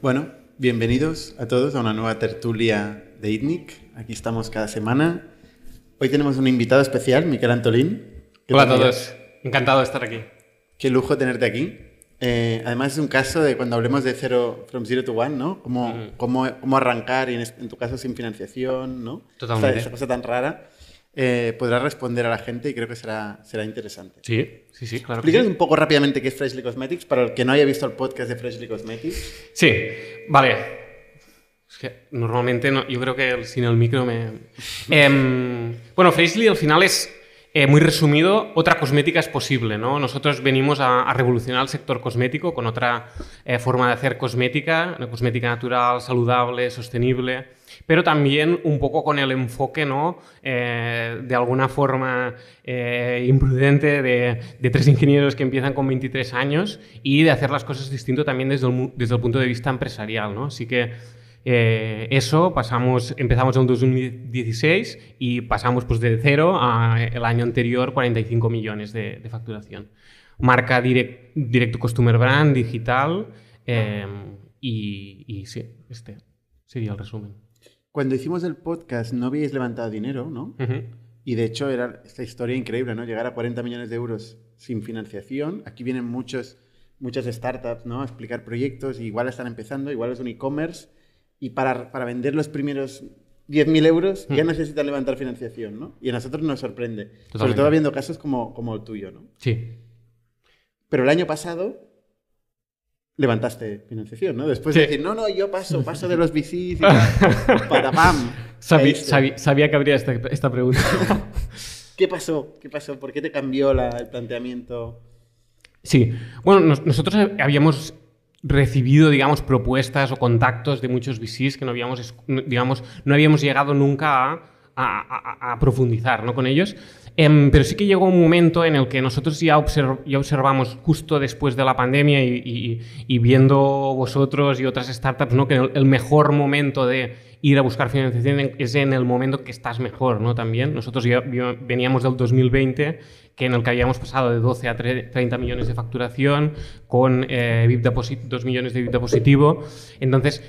Bueno, bienvenidos a todos a una nueva tertulia de ITNIC. Aquí estamos cada semana. Hoy tenemos un invitado especial, Miquel Antolín. Hola a todos, encantado de estar aquí. Qué lujo tenerte aquí. Eh, además es un caso de cuando hablemos de cero, from zero to one, ¿no? Cómo, cómo, cómo arrancar y en, tu caso sin financiación, ¿no? Totalmente. Esta, cosa tan rara. Eh, podrás responder a la gente y creo que será, será interesante. Sí, sí, sí, claro. Explícanos un poco rápidamente qué es Freshly Cosmetics para el que no haya visto el podcast de Freshly Cosmetics. Sí, vale. Es que normalmente no, yo creo que sin el micro me... Em, bueno, Freshly al final es eh, muy resumido, otra cosmética es posible. ¿no? Nosotros venimos a, revolucionar el sector cosmético con otra eh, forma de hacer cosmética, una cosmética natural, saludable, sostenible, pero también un poco con el enfoque ¿no? Eh, de alguna forma imprudente de, de, tres ingenieros que empiezan con 23 años y de hacer las cosas distinto también desde el, desde el punto de vista empresarial. ¿no? Así que eh, eso pasamos, empezamos en 2016 y pasamos pues, de cero al año anterior 45 millones de, facturación. Marca direct, directo customer brand, digital eh, y, sí, este sería el resumen. Cuando hicimos el podcast no habíais levantado dinero, ¿no? Y de hecho era esta historia increíble, ¿no? Llegar a 40 millones de euros sin financiación. Aquí vienen muchos, muchas startups, ¿no? A explicar proyectos, igual están empezando, igual es un e-commerce y para, para vender los primeros 10.000 euros ya necesitan levantar financiación, ¿no? Y a nosotros nos sorprende. Sobre todo habiendo casos como, como el tuyo, ¿no? Sí. Pero el año pasado levantaste financiación, ¿no? Después de decir, no, no, yo paso, paso de los VCs y para ¡pam! Sabía, que habría esta, esta pregunta. ¿Qué pasó? ¿Qué pasó? ¿Por qué te cambió la, el planteamiento? Sí, bueno, nosotros habíamos recibido, digamos, propuestas o contactos de muchos VCs que no habíamos, digamos, no habíamos llegado nunca a, profundizar ¿no? con ellos. Em, pero sí que llegó un momento en el que nosotros ya, ya observamos justo después de la pandemia y, viendo vosotros y otras startups ¿no? que el, mejor momento de ir a buscar financiación es en el momento que estás mejor, ¿no? También. Nosotros ya veníamos del 2020 que en el que habíamos pasado de 12 a 30 millones de facturación, con eh, 2 millones de EBITDA positivo. Entonces,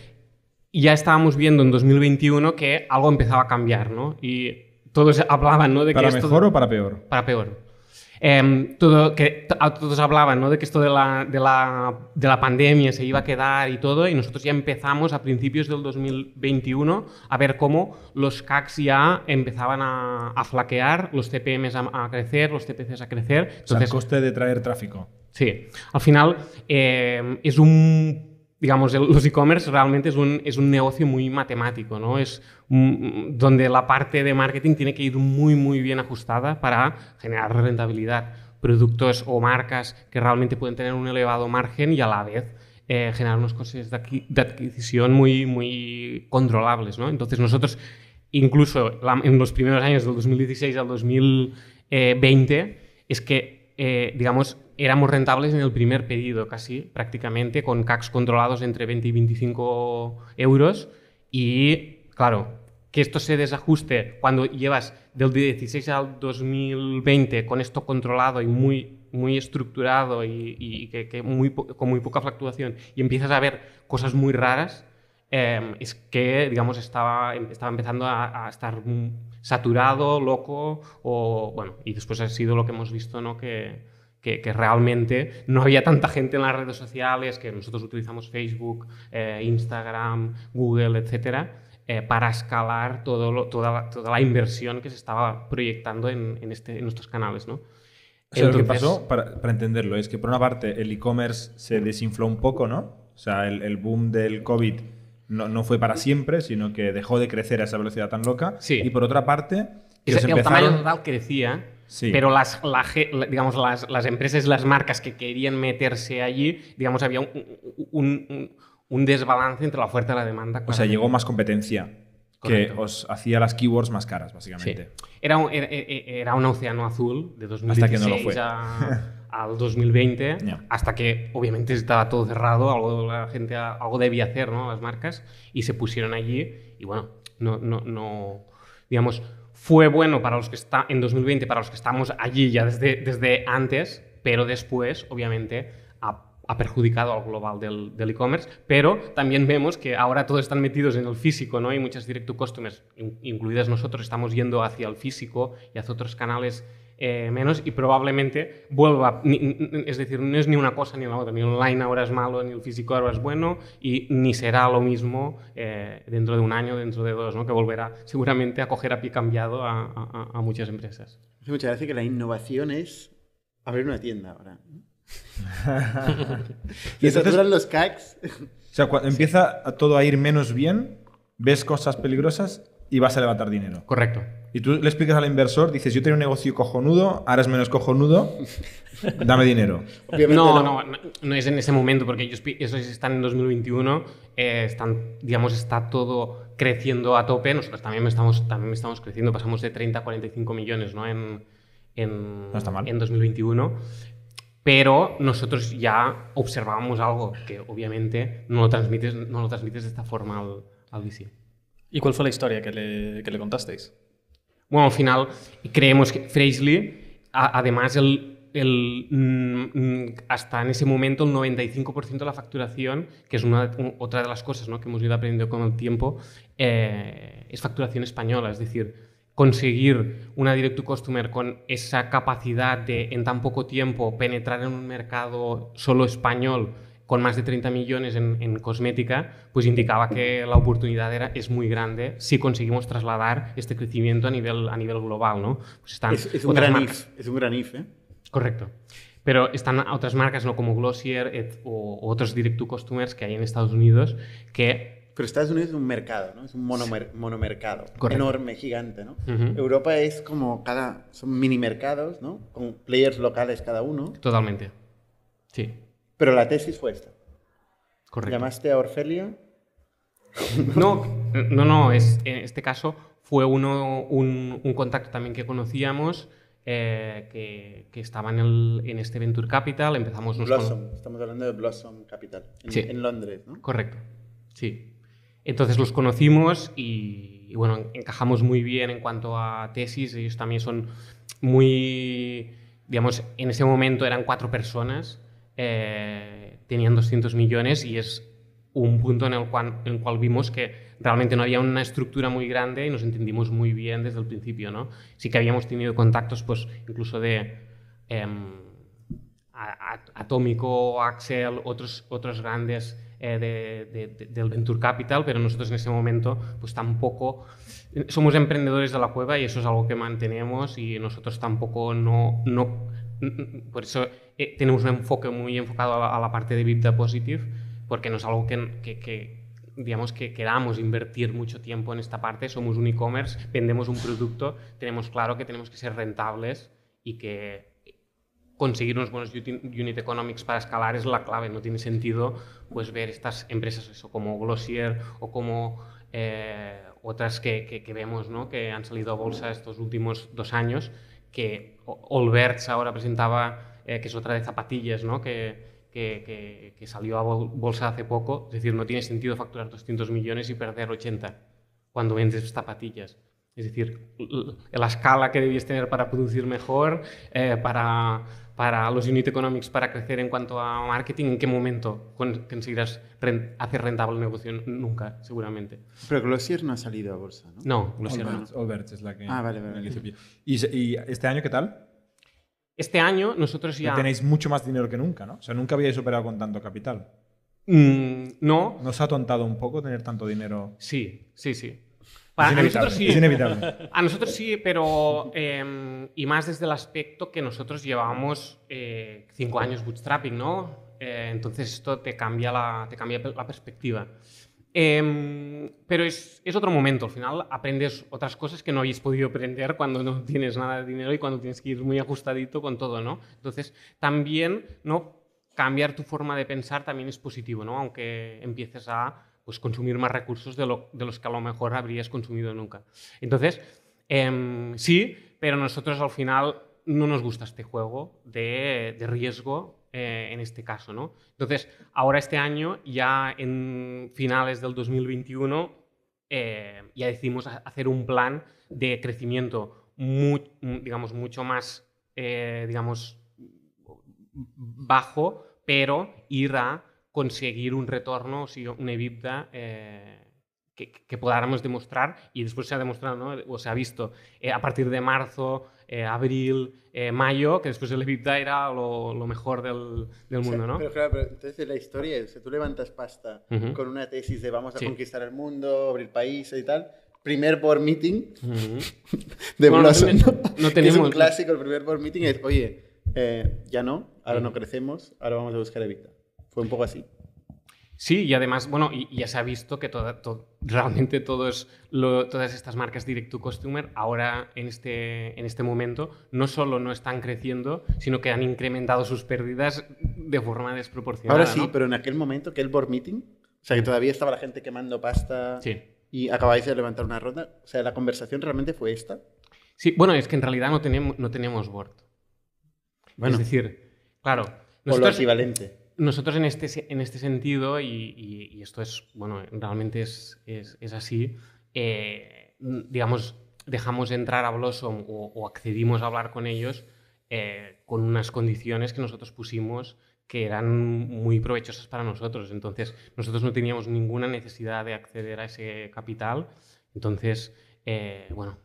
ya estábamos viendo en 2021 que algo empezaba a cambiar, ¿no? Y todos hablaban, ¿no? De ¿Para mejor o para peor? Para peor. Em, todo, que todos hablaban ¿no? de que esto de la, de, la, de la, pandemia se iba a quedar y todo, y nosotros ya empezamos a principios del 2021 a ver cómo los CACs ya empezaban a, a flaquear, los CPMs a, crecer, los CPCs a crecer. Entonces, o sea, el coste de traer tráfico. Sí, al final eh, es un digamos, los e-commerce realmente es un, es un, negocio muy matemático, ¿no? Es donde la parte de marketing tiene que ir muy, muy bien ajustada para generar rentabilidad. Productos o marcas que realmente pueden tener un elevado margen y a la vez eh, generar unos costes de, adquisición muy, muy controlables, ¿no? Entonces nosotros, incluso en los primeros años del 2016 al 2020, es que, eh, digamos, éramos rentables en el primer pedido casi, prácticamente, con CACs controlados entre 20 y 25 euros. Y claro, que esto se desajuste cuando llevas del 16 al 2020 con esto controlado y muy, muy estructurado y, que, muy, con muy poca fluctuación y empiezas a ver cosas muy raras, em, es que, digamos, estaba, estaba empezando a, a, estar saturado, loco, o bueno, y después ha sido lo que hemos visto, ¿no? Que, que, realmente no había tanta gente en las redes sociales, que nosotros utilizamos Facebook, eh, Instagram, Google, etcétera, eh, para escalar todo toda, la, toda, la, inversión que se estaba proyectando en, en, este, en nuestros canales. ¿no? lo que pasó, para, para, entenderlo, es que por una parte el e-commerce se desinfló un poco, ¿no? O sea, el, el boom del COVID no, no, fue para siempre, sino que dejó de crecer a esa velocidad tan loca. Sí. Y por otra parte... el tamaño total crecía, pero las, digamos, las, las, empresas, las marcas que querían meterse allí, digamos, había un, un, desbalance entre la oferta y la demanda. O sea, llegó más competencia que os hacía las keywords más caras, básicamente. Era, un, era, un océano azul de 2016 al 2020, hasta que obviamente estaba todo cerrado, algo, la gente algo debía hacer, ¿no? Las marcas, y se pusieron allí y bueno, no, no, no digamos, fue bueno para los que está en 2020, para los que estamos allí ya desde, desde antes, pero después, obviamente, ha, perjudicado al global del, e-commerce, pero también vemos que ahora todos están metidos en el físico, ¿no? Y muchas direct to customers, incluidas nosotros, estamos yendo hacia el físico y hacia otros canales eh, menos y probablemente vuelva, es decir, no es ni una cosa ni la otra, ni online ahora es malo, ni el físico ahora es bueno y ni será lo mismo eh, dentro de un año, dentro de dos, ¿no? que volverá seguramente a coger a pie cambiado a, a, muchas empresas. Hace mucha gracia que la innovación es abrir una tienda ahora. y saturan los CACs. o sea, cuando empieza todo a ir menos bien, ves cosas peligrosas y vas a levantar dinero. Correcto. Y tú le explicas al inversor, dices, yo tengo un negocio cojonudo, ahora es menos cojonudo, dame dinero. no, no, no, es en ese momento, porque ellos, están en 2021, eh, están, digamos, está todo creciendo a tope, nosotros también estamos, también estamos creciendo, pasamos de 30 a 45 millones ¿no? en, en, en 2021 pero nosotros ya observábamos algo que obviamente no lo transmites, no lo transmites de esta forma al, al VC. ¿Y cuál fue la historia que le, que le contasteis? Bueno, al final creemos que Fraisley, además, el, el, mm, hasta en ese momento el 95% de la facturación, que es una, otra de las cosas ¿no? que hemos ido aprendiendo con el tiempo, eh, es facturación española. Es decir, conseguir una direct to customer con esa capacidad de en tan poco tiempo penetrar en un mercado solo español con más de 30 millones en, cosmética, pues indicaba que la oportunidad era, es muy grande si conseguimos trasladar este crecimiento a nivel, a nivel global. ¿no? Pues están es, un gran if, es un gran if, ¿eh? Correcto. Pero están otras marcas ¿no? como Glossier o, otros direct to customers que hay en Estados Unidos que pero Estados Unidos es un mercado, ¿no? Es un monomercado enorme, gigante, ¿no? Europa es como cada... Son mini mercados, ¿no? Con players locales cada uno. Totalmente. Sí. Pero la tesis fue esta. Correcto. ¿Llamaste a Orfelia? No, no, no. Es, en este caso fue uno, un, contacto también que conocíamos. Eh, que, que, estaba en, el, en, este Venture Capital. Empezamos Blossom, estamos hablando de Blossom Capital, en, sí. en, Londres, ¿no? Correcto, sí. Entonces los conocimos y, y, bueno, encajamos muy bien en cuanto a tesis. Ellos también son muy, digamos, en ese momento eran cuatro personas eh, tenían 200 millones y es un punto en el, cual, en el cual vimos que realmente no había una estructura muy grande y nos entendimos muy bien desde el principio. ¿no? Sí que habíamos tenido contactos pues, incluso de em, Atómico, Axel, otros, otros grandes eh, de, del Venture Capital, pero nosotros en ese momento pues tampoco somos emprendedores de la cueva y eso es algo que mantenemos y nosotros tampoco no, no por eso eh, tenemos un enfoque muy enfocado a la, parte de EBITDA Positive, porque no es algo que, que, digamos que queramos invertir mucho tiempo en esta parte. Somos un e-commerce, vendemos un producto, tenemos claro que tenemos que ser rentables y que conseguir unos buenos unit economics para escalar es la clave. No tiene sentido pues, ver estas empresas eso, como Glossier o como eh, otras que, que, vemos ¿no? que han salido a bolsa estos últimos dos años, que Olberts ahora presentaba eh, que es otra de zapatillas, ¿no? que, que, que, salió a bolsa hace poco. Es decir, no tiene sentido facturar 200 millones y perder 80 cuando vendes zapatillas. Es decir, la escala que debías tener para producir mejor, eh, para, para los unit economics, para crecer en cuanto a marketing, ¿en qué momento conseguirás hacer rentable el negocio? Nunca, seguramente. Pero Glossier no ha salido a bolsa, ¿no? No, Glossier no. Olberts es la que... Ah, vale, vale. ¿Y, ¿Y este año qué tal? Este año nosotros ya... tenéis mucho más dinero que nunca, ¿no? O sea, nunca habíais operado con tanto capital. Mm, no. ¿Nos ha tontado un poco tener tanto dinero? Sí, sí, sí. A nosotros sí. Es inevitable. A nosotros sí, pero. Em, y más desde el aspecto que nosotros llevábamos eh, cinco años bootstrapping, ¿no? Eh, entonces esto te cambia la, te cambia la perspectiva. Em, pero es, es, otro momento, al final aprendes otras cosas que no habéis podido aprender cuando no tienes nada de dinero y cuando tienes que ir muy ajustadito con todo, ¿no? Entonces, también, ¿no? Cambiar tu forma de pensar también es positivo, ¿no? Aunque empieces a pues, consumir más recursos de, lo, de los que a lo mejor habrías consumido nunca. Entonces, em, sí, pero nosotros al final no nos gusta este juego de, de riesgo eh, en este caso. ¿no? Entonces, ahora este año, ya en finales del 2021, eh, ya decidimos hacer un plan de crecimiento muy, digamos, mucho más, eh, digamos, bajo, pero ir a conseguir un retorno, una EBITDA eh, que, que, podamos demostrar y después se ha demostrado, ¿no? o se ha visto eh, a partir de marzo, eh, abril, eh, mayo, que después el EBITDA era lo, lo mejor del, del mundo, o sea, ¿no? Pero claro, pero entonces la historia es, o sea, tú levantas pasta uh -huh. con una tesis de vamos a sí. conquistar el mundo, abrir países y tal, primer board meeting uh -huh. de bueno, Blossom, no, no, tenemos... es un clásico, el primer board meeting es, oye, eh, ya no, ahora uh -huh. no crecemos, ahora vamos a buscar EBITDA. Fue un poco así. Sí, y además, bueno, y, y ya se ha visto que toda, to, realmente todos lo, todas estas marcas direct to customer ahora en este, en este momento no solo no están creciendo, sino que han incrementado sus pérdidas de forma desproporcionada. Ahora sí, ¿no? pero en aquel momento que el board meeting, o sea, que todavía estaba la gente quemando pasta sí. y acabáis de levantar una ronda, o sea, la conversación realmente fue esta. Sí, bueno, es que en realidad no tenemos, no tenemos board. Bueno, es decir, claro. o lo equivalente nosotros en este, en este sentido, y, y, esto es, bueno, realmente es, es, así, eh, digamos, dejamos entrar a Blossom o, o, accedimos a hablar con ellos eh, con unas condiciones que nosotros pusimos que eran muy provechosas para nosotros. Entonces, nosotros no teníamos ninguna necesidad de acceder a ese capital. Entonces, eh, bueno,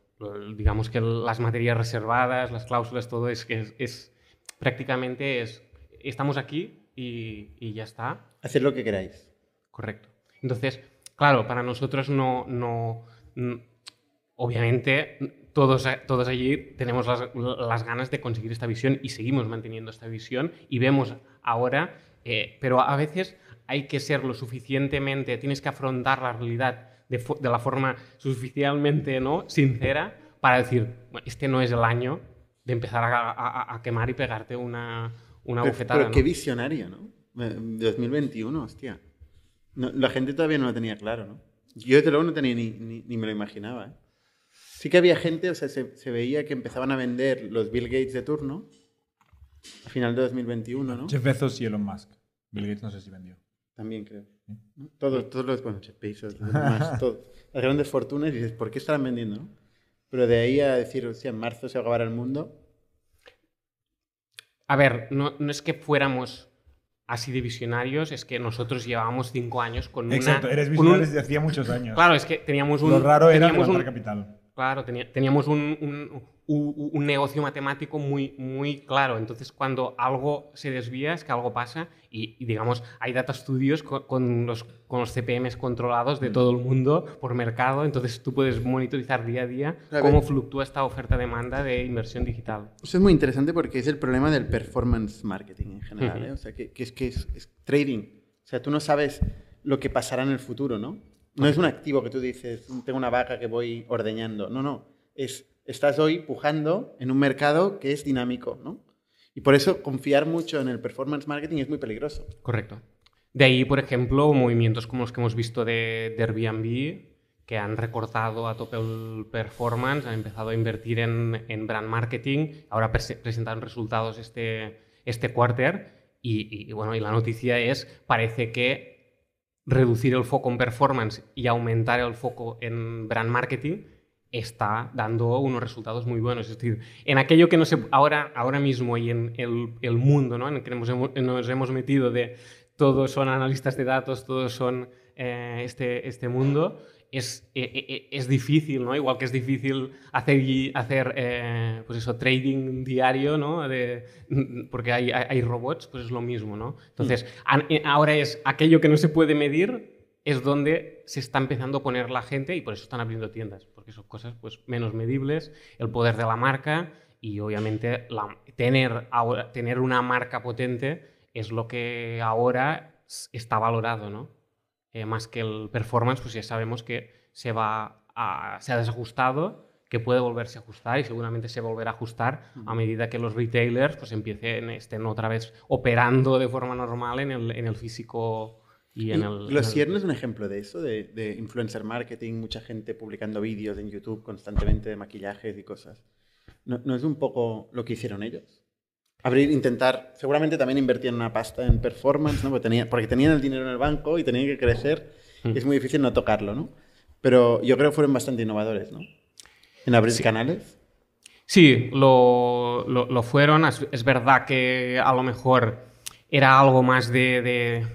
digamos que las materias reservadas, las cláusulas, todo es que es, es prácticamente es, estamos aquí, y, y, ya está. Hacer lo que queráis. Correcto. Entonces, claro, para nosotros no, no, no obviamente todos, todos allí tenemos las, las, ganas de conseguir esta visión y seguimos manteniendo esta visión y vemos ahora, eh, pero a veces hay que ser lo suficientemente, tienes que afrontar la realidad de, de la forma suficientemente ¿no? sincera para decir, bueno, este no es el año de empezar a, a, a quemar y pegarte una, una pero, bofetada. Pero qué ¿no? visionario, ¿no? 2021, hostia. No, la gente todavía no lo tenía claro, ¿no? Yo desde luego no tenía ni, ni, ni me lo imaginaba. ¿eh? Sí que había gente, o sea, se, se, veía que empezaban a vender los Bill Gates de turno a final de 2021, ¿no? Jeff Bezos y Elon Musk. Bill Gates no sé si vendió. También creo. Todos, todos los, bueno, Jeff Bezos, todos. Las grandes fortunas y dices, ¿por qué estarán vendiendo, no? Pero de ahí a decir, hostia, en marzo se acabará el mundo, a ver, no, no, es que fuéramos así de visionarios, es que nosotros llevábamos cinco años con una... Exacto, eres visionario desde hacía muchos años. Claro, es que teníamos un... Lo raro era levantar un, capital. Claro, tenía, teníamos un, un, un, un, negocio matemático muy, muy claro. Entonces, cuando algo se desvía, es que algo pasa y, y digamos, hay data studios con, con, los, con los CPMs controlados de todo el mundo por mercado. Entonces, tú puedes monitorizar día a día a cómo fluctúa esta oferta-demanda de inversión digital. Eso es muy interesante porque es el problema del performance marketing en general. Uh -huh. ¿eh? O sea, que, que es que es, es trading. O sea, tú no sabes lo que pasará en el futuro, ¿no? No es un activo que tú dices, tengo una vaca que voy ordeñando. No, no. Es, estás hoy pujando en un mercado que es dinámico, ¿no? Y por eso confiar mucho en el performance marketing es muy peligroso. Correcto. De ahí, por ejemplo, movimientos como los que hemos visto de, de Airbnb, que han recortado a tope el performance, han empezado a invertir en, brand marketing, ahora presentaron resultados este, este y, bueno, y la noticia es, parece que reducir el foco en performance y aumentar el foco en brand marketing está dando unos resultados muy buenos. Es decir, en aquello que no se, ahora, ahora mismo y en el, el mundo ¿no? en el que nos hemos, nos hemos, metido de todos son analistas de datos, todos son eh, este, este mundo, es, eh, es, difícil, ¿no? Igual que es difícil hacer, hacer eh, pues eso, trading diario, ¿no? De, porque hay, hay, robots, pues es lo mismo, ¿no? Entonces, mm. ahora es aquello que no se puede medir, es donde se está empezando a poner la gente y por eso están abriendo tiendas, porque son cosas pues, menos medibles, el poder de la marca y obviamente la, tener, ahora, tener una marca potente es lo que ahora está valorado, ¿no? Eh, más que el performance, pues ya sabemos que se, va a, se ha desajustado, que puede volverse a ajustar y seguramente se volverá a ajustar a medida que los retailers pues empiecen, estén otra vez operando de forma normal en el, en el físico y en el... Glossier no es un ejemplo de eso, de, de, influencer marketing, mucha gente publicando vídeos en YouTube constantemente de maquillajes y cosas. ¿No, ¿No es un poco lo que hicieron ellos? abrir, intentar, seguramente también invertían una pasta en performance, ¿no? porque, tenía, porque tenían el dinero en el banco y tenían que crecer, mm. y es muy difícil no tocarlo, ¿no? Pero yo creo que fueron bastante innovadores, ¿no? En abrir sí. canales. Sí, lo, lo, lo fueron. Es, es, verdad que a lo mejor era algo más de, de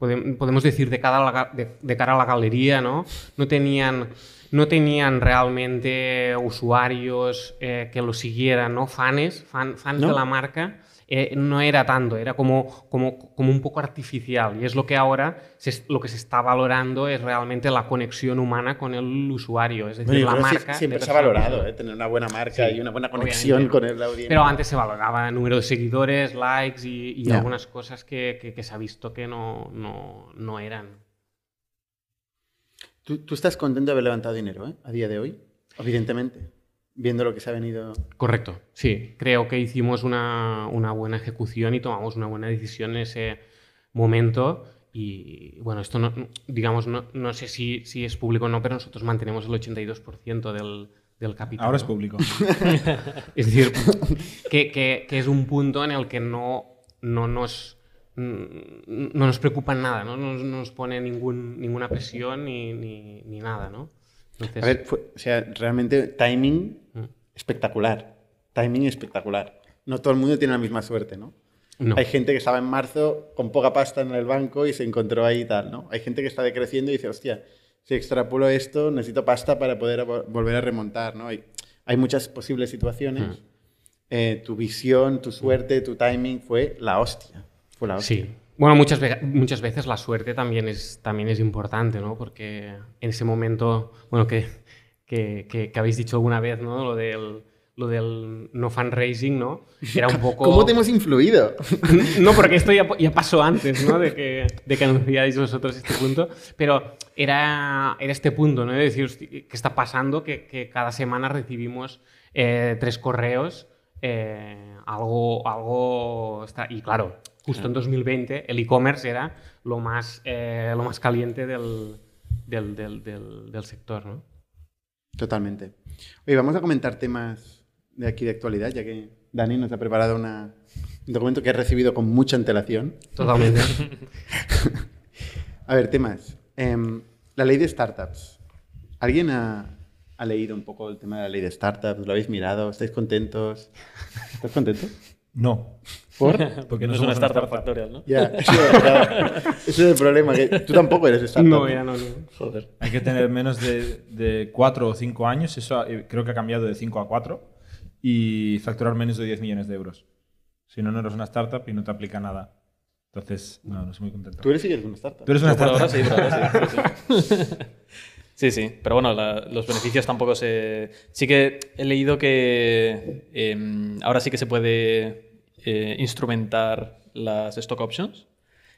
podemos decir, de, cara a la, de, de cara a la galería, ¿no? No tenían no tenían realmente usuarios eh, que lo siguieran, ¿no? Fans, fan, fans ¿No? de la marca. Eh, no era tanto, era como, como, como, un poco artificial. Y es lo que ahora se, lo que se está valorando es realmente la conexión humana con el usuario. Es decir, la marca. Siempre se ha valorado, ¿eh? tener una buena marca sí, y una buena conexión con el audiencia. Pero antes se valoraba el número de seguidores, likes y, y yeah. algunas cosas que, que, que, se ha visto que no, no, no eran. ¿Tú, ¿Tú, estás contento de haber levantado dinero ¿eh? a día de hoy? Evidentemente viendo lo que se ha venido. Correcto, sí. Creo que hicimos una, una, buena ejecución y tomamos una buena decisión en ese momento. Y bueno, esto no, digamos, no, no sé si, si, es público o no, pero nosotros mantenemos el 82% del, del capital. Ahora es público. es decir, que, que, que, es un punto en el que no, no nos no nos preocupa nada, no nos, no nos pone ningún, ninguna presión ni, ni, ni nada, ¿no? Entonces... A ver, fue, o sea, realmente timing mm. espectacular. Timing espectacular. No todo el mundo tiene la misma suerte, ¿no? no? Hay gente que estaba en marzo con poca pasta en el banco y se encontró ahí y tal, ¿no? Hay gente que está decreciendo y dice, hostia, si extrapulo esto, necesito pasta para poder volver a remontar, ¿no? Hay, hay muchas posibles situaciones. Mm. Eh, tu visión, tu suerte, tu timing fue la hostia. Fue la hostia. Sí. Bueno, muchas, ve muchas veces la suerte también es, también es importante, ¿no? Porque en ese momento, bueno, que, que, que, que habéis dicho alguna vez, ¿no? Lo del, lo del no fundraising, ¿no? Era un poco... ¿Cómo te hemos influido? no, porque esto ya, ya pasó antes, ¿no? De que, de que anunciáis vosotros este punto. Pero era, era este punto, ¿no? De decir, ¿qué está pasando? Que, que cada semana recibimos eh, tres correos, eh, algo, algo... Está... Y claro, justo en 2020 el e-commerce era lo más, eh, lo más caliente del, del, del, del, sector, ¿no? Totalmente. Oye, vamos a comentar temas de aquí de actualidad, ya que Dani nos ha preparado una, un documento que he recibido con mucha antelación. Totalmente. a ver, temas. Eh, la ley de startups. ¿Alguien ha, ha, leído un poco el tema de la ley de startups? ¿Lo habéis mirado? ¿Estáis contentos? ¿Estás contento? No. ¿Por? Porque no, no es una startup, startup factorial, ¿no? Ya, ese es el problema. Que tú tampoco eres startup. No, ya no, no. Joder. Hay que tener menos de, de 4 o 5 años. Eso creo que ha cambiado de 5 a 4. Y facturar menos de 10 millones de euros. Si no, no eres una startup y no te aplica nada. Entonces, no, no estoy muy contento. Tú eres sí una startup. Tú eres una startup. Ahora sí, ahora sí, sí, sí. Sí, sí, pero bueno, la, los beneficios tampoco se... Sí que he leído que eh, ahora sí que se puede eh, instrumentar las stock options.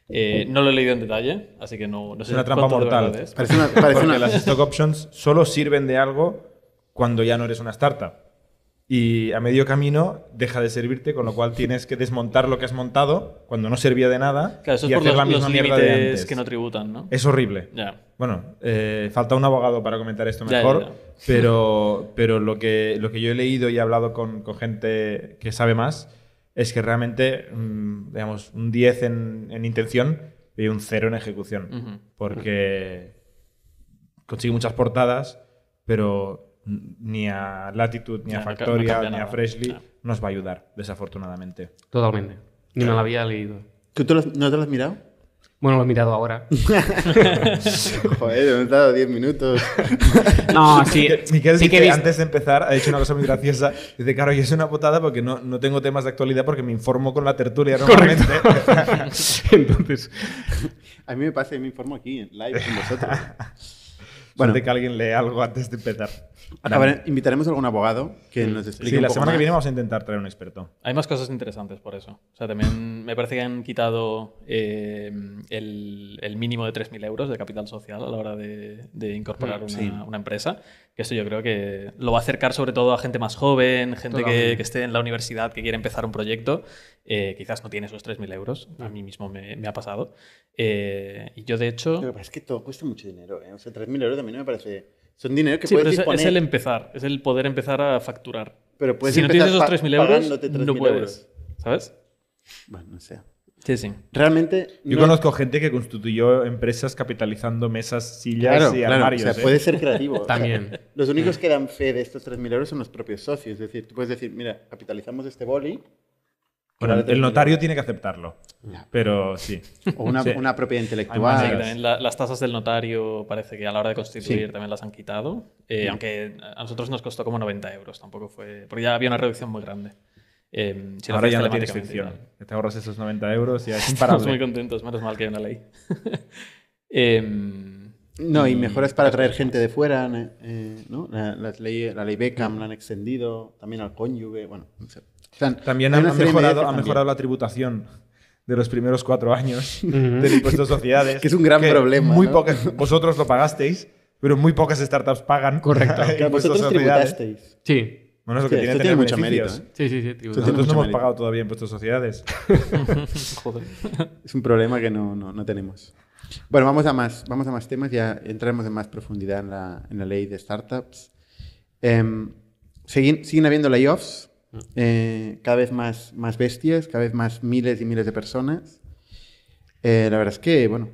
Eh, no lo he leído en detalle, así que no, no sé. Es una trampa mortal. Parece una, parece una... las stock options solo sirven de algo cuando ya no eres una startup. Y a medio camino deja de servirte, con lo cual tienes que desmontar lo que has montado cuando no servía de nada claro, eso y es hacer por la los, misma los mierda de antes. que no tributan, ¿no? Es horrible. Bueno, eh, falta un abogado para comentar esto mejor, pero, pero lo, que, lo que yo he leído y he hablado con, con gente que sabe más es que realmente, mm, digamos, un 10 en, en intención y un 0 en ejecución. Porque consigue muchas portadas, pero ni a Latitude, ni Ya, a no no Factoria, cambia ni a. Freshly nos va a ayudar, desafortunadamente. Totalmente. Ni me lo había leído. ¿Tú te lo- no te lo has mirado? Bueno, lo he mirado ahora. Joder, hemos dado 10 minutos. No, sí. Miquel sí que he antes de empezar, ha dicho una cosa muy graciosa. Dice, claro, yo es una putada porque no, no tengo temas de actualidad porque me informo con la tertulia normalmente. Entonces, A mí me pasa y me informo aquí, en live, con vosotros. bueno, de que alguien lee algo antes de empezar. A ver, invitaremos a algún abogado que nos explique Sí, un la poco semana más. que viene vamos a intentar traer un experto. Hay más cosas interesantes por eso. O sea, también me parece que han quitado eh, el, el mínimo de 3.000 euros de capital social a la hora de, de incorporar Mm, una, sí. una empresa. Que esto yo creo que lo va a acercar sobre todo a gente más joven, gente que, que esté en la universidad, que quiere empezar un proyecto. Eh, quizás no tiene esos 3.000 euros. A mí mismo me, me ha pasado. Eh, y yo, de hecho... Pasa es que todo cuesta mucho dinero, ¿eh? O sea, 3.000 euros también me parece... Son dinero que Sí, pero puedes es, disponer, es el empezar, es el poder empezar a facturar. pero puedes si no tienes esos pa- 3.000 euros, no 3.000 puedes. euros. ¿Sabes? Bueno, no sé. Sí, sí. Realmente. Yo no- conozco gente que constituyó empresas capitalizando mesas, sillas Claro, y claro, armarios. o sea, ¿eh? puede ser creativo. O sea, También. los únicos que dan fe de estos 3.000 euros son los propios socios. Es decir, tú puedes decir, mira, capitalizamos este boli. Bueno, el 3.000 notario tiene que aceptarlo. Ya. Pero sí. O una, Sí. una propiedad intelectual. también la- las tasas del notario parece que a la hora de constituir Sí. también las han quitado. Eh, Aunque a nosotros nos costó como 90 euros, tampoco fue. Porque ya había una reducción muy grande. Eh, si Ahora ya no tal. Que te ahorras esos 90 euros y ya es Estamos muy imparable. contentos, menos mal que hay una ley. Em, No, y mejoras para atraer gente de fuera, eh, ¿no? La, ley, la ley Beckham la han extendido, también al cónyuge, bueno, no sé. También han, han mejorado, han que mejorado la tributación de los primeros cuatro años del impuesto de sociedades. Que es un gran problema, Muy ¿no? pocas, vosotros lo pagasteis, pero muy pocas startups pagan. Correcto. de vosotros sociedades. tributasteis. Sí, Bueno, es lo que Sí, tiene tiene mucho mérito, ¿eh? sí, sí, sí. Nosotros tributo. Nosotros no hemos mérito. pagado todavía impuestos de sociedades. joder. Es un problema que no, no, no tenemos. Bueno, vamos a más, vamos a más temas, ya entraremos en más profundidad en la, en la ley de startups. Em, siguen, siguen habiendo layoffs, eh, cada vez más, más bestias, cada vez más miles y miles de personas. Eh, la verdad es que, bueno,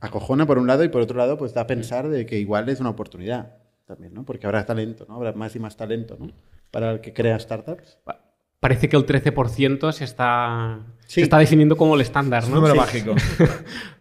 acojona por un lado y por otro lado, pues da a pensar de que igual es una oportunidad también, ¿no? Porque habrá talento, ¿no? Habrá más y más talento, ¿no? Para el que crea startups. Parece que el 13% se está, Sí. se está definiendo como el estándar, Es un ¿no? número Sí. mágico.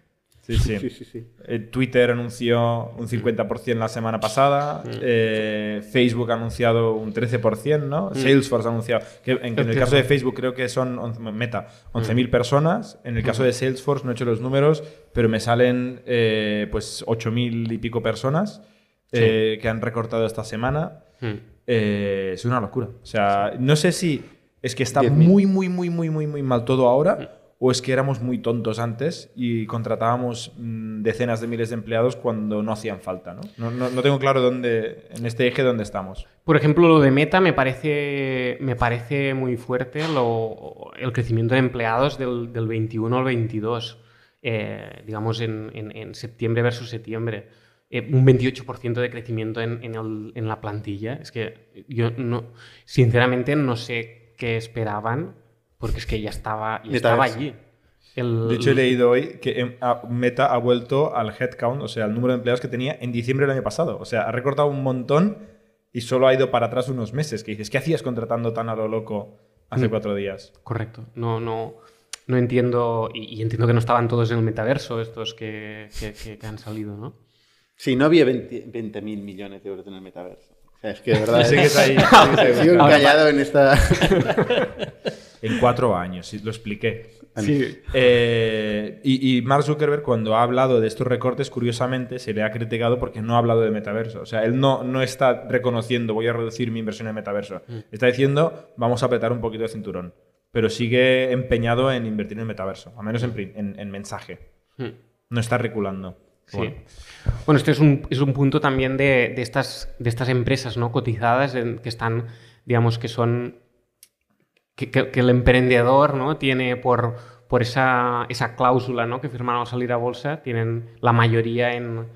Sí, sí. Sí, sí, sí. Eh, Twitter anunció un 50% la semana pasada. eh, Facebook ha anunciado un 13%, ¿no? Salesforce ha anunciado. Que en, en el caso de Facebook creo que son 11 Meta, 11.000 personas. En el caso de Salesforce no he hecho los números, pero me salen eh, pues 8.000 y pico personas que han recortado esta semana. Mm. Es una locura. O sea, no sé si es que está 10.000. muy, muy, muy, muy, muy, muy mal todo ahora o es que éramos muy tontos antes y contratábamos mm, decenas de miles de empleados cuando no hacían falta. ¿no? No, no- tengo claro dónde, en este eje dónde estamos. Por ejemplo, lo de Meta me parece, me parece muy fuerte el crecimiento de empleados del, del 21 al 22, eh, digamos en, en- septiembre versus septiembre. Eh, un 28% de crecimiento en, en en la plantilla. Es que yo no, sinceramente no sé qué esperaban, porque es que ya estaba, ya estaba allí. El- De hecho, he leído hoy que em, Meta ha vuelto al headcount, o sea, al número de empleados que tenía en diciembre del año pasado. O sea, ha recortado un montón y solo ha ido para atrás unos meses. Que dices, ¿qué hacías contratando tan a lo loco hace Mm. cuatro días? Correcto. No, no, no entiendo, y, y entiendo que no estaban todos en el metaverso estos que, que- que- que han salido, ¿no? Sí, no había 20 mil millones de euros en el metaverso. O sea, es que de verdad. Sí que está ahí. Sigo encallado en esta. En cuatro años, sí, lo expliqué. Sí. Eh, y, y Mark Zuckerberg, cuando ha hablado de estos recortes, curiosamente se le ha criticado porque no ha hablado de metaverso. O sea, él no, no está reconociendo voy a reducir mi inversión en metaverso. Está diciendo vamos a apretar un poquito de cinturón. Pero sigue empeñado en invertir en metaverso, al menos en, en- en mensaje. Mm. No está reculando. Sí. Bueno. Bueno, este es un, es un punto también de, de estas, de estas empresas ¿no? cotizadas en- que están, digamos, que son. Que, el emprendedor ¿no? tiene por, por esa, esa cláusula ¿no? que firmaron al salir a bolsa, tienen la mayoría en.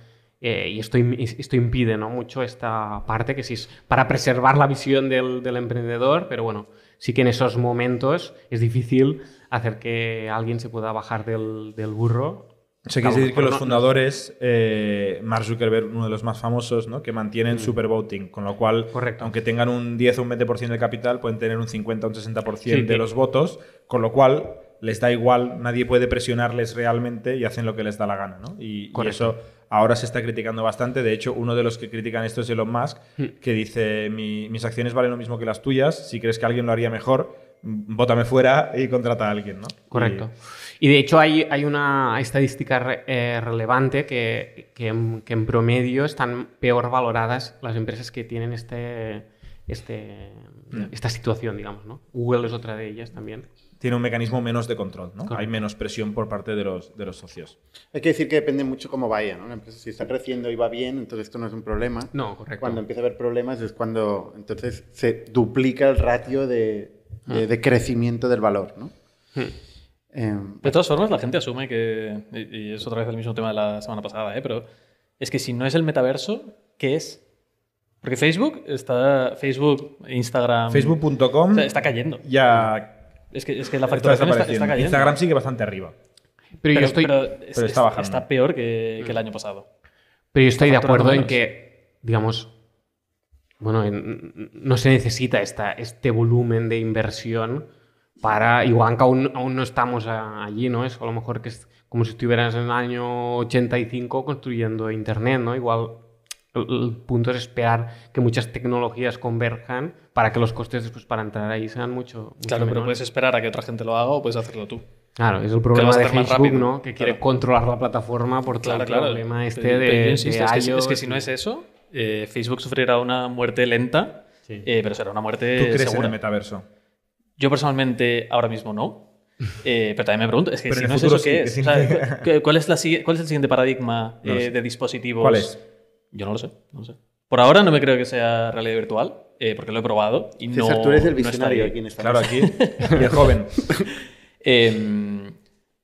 eh, y esto, esto impide ¿no? mucho esta parte, que sí es para preservar la visión del, del emprendedor, pero bueno, sí que en esos momentos es difícil hacer que alguien se pueda bajar del, del burro O sea, A lo quiere decir que los fundadores, eh, Mark Zuckerberg, uno de los más famosos, ¿no? que mantienen super voting, con lo cual, Mm. Correcto. aunque tengan un 10 o un 20% de capital, pueden tener un 50 o un 60% Sí, de los votos, con lo cual les da igual, nadie puede presionarles realmente y hacen lo que les da la gana. ¿no? Y, y eso ahora se está criticando bastante. De hecho, uno de los que critican esto es Elon Musk, Mm. que dice, "Mi- mis acciones valen lo mismo que las tuyas, si crees que alguien lo haría mejor, mm, bótame fuera y contrata a alguien. ¿no? Correcto. Y- Y de hecho hay, hay una estadística re- eh, relevante que, que en, que en promedio están peor valoradas las empresas que tienen este, este, Mm. esta situación, digamos. ¿no? Google es otra de ellas también. tiene un mecanismo menos de control, ¿no? Correcto. Hay menos presión por parte de los, de los socios. Hay que decir que depende mucho cómo vaya, ¿no? La empresa, si está creciendo y va bien, entonces esto no es un problema. No, correcto. Cuando empieza a haber problemas es cuando entonces se duplica el ratio de, de- de crecimiento del valor, ¿no? Hmm. Em, De todas formas, la gente asume que, y y es otra vez el mismo tema de la semana pasada, ¿eh? pero es que si no es el metaverso, ¿qué es? Porque Facebook está, Facebook, Instagram, Facebook.com o sea, está cayendo. ya Es que, es que la Está facturación está, desapareciendo. está cayendo. Instagram sigue bastante arriba. Pero, yo estoy, pero es- pero está es- bajando. peor que, que el año pasado. pero yo estoy de acuerdo en que, digamos, bueno, en- no se necesita esta, este volumen de inversión para, igual que aún, aún no estamos a- allí, ¿no? Es a lo mejor que es como si estuvieras en el año 85 construyendo Internet, ¿no? Igual el, el punto es esperar que muchas tecnologías converjan para que los costes después para entrar ahí sean mucho, mucho Claro, pero puedes esperar a que otra gente lo haga o puedes hacerlo tú. Claro, es el problema de Facebook, rápido. ¿no? Que quiere Claro. controlar la plataforma por todo Claro, el claro. problema este Pero- de, pero de es, que, si- es que iOS si no es eso, eh, Facebook sufrirá una muerte lenta, Sí. eh, pero será una muerte ¿Tú crees en el metaverso? Yo personalmente ahora mismo no. Eh, pero también me pregunto, es que Pero si no es eso, ¿qué sí, es? O sea, ¿cu- ¿cuál, es la, ¿Cuál es el siguiente paradigma No eh, de dispositivos? ¿Cuál es? Yo no lo sé, no lo sé. Por ahora no me creo que sea realidad virtual, eh, porque lo he probado y no. César, tú eres el no está visionario ahí. aquí en esta Claro, aquí. Y el joven. Eh,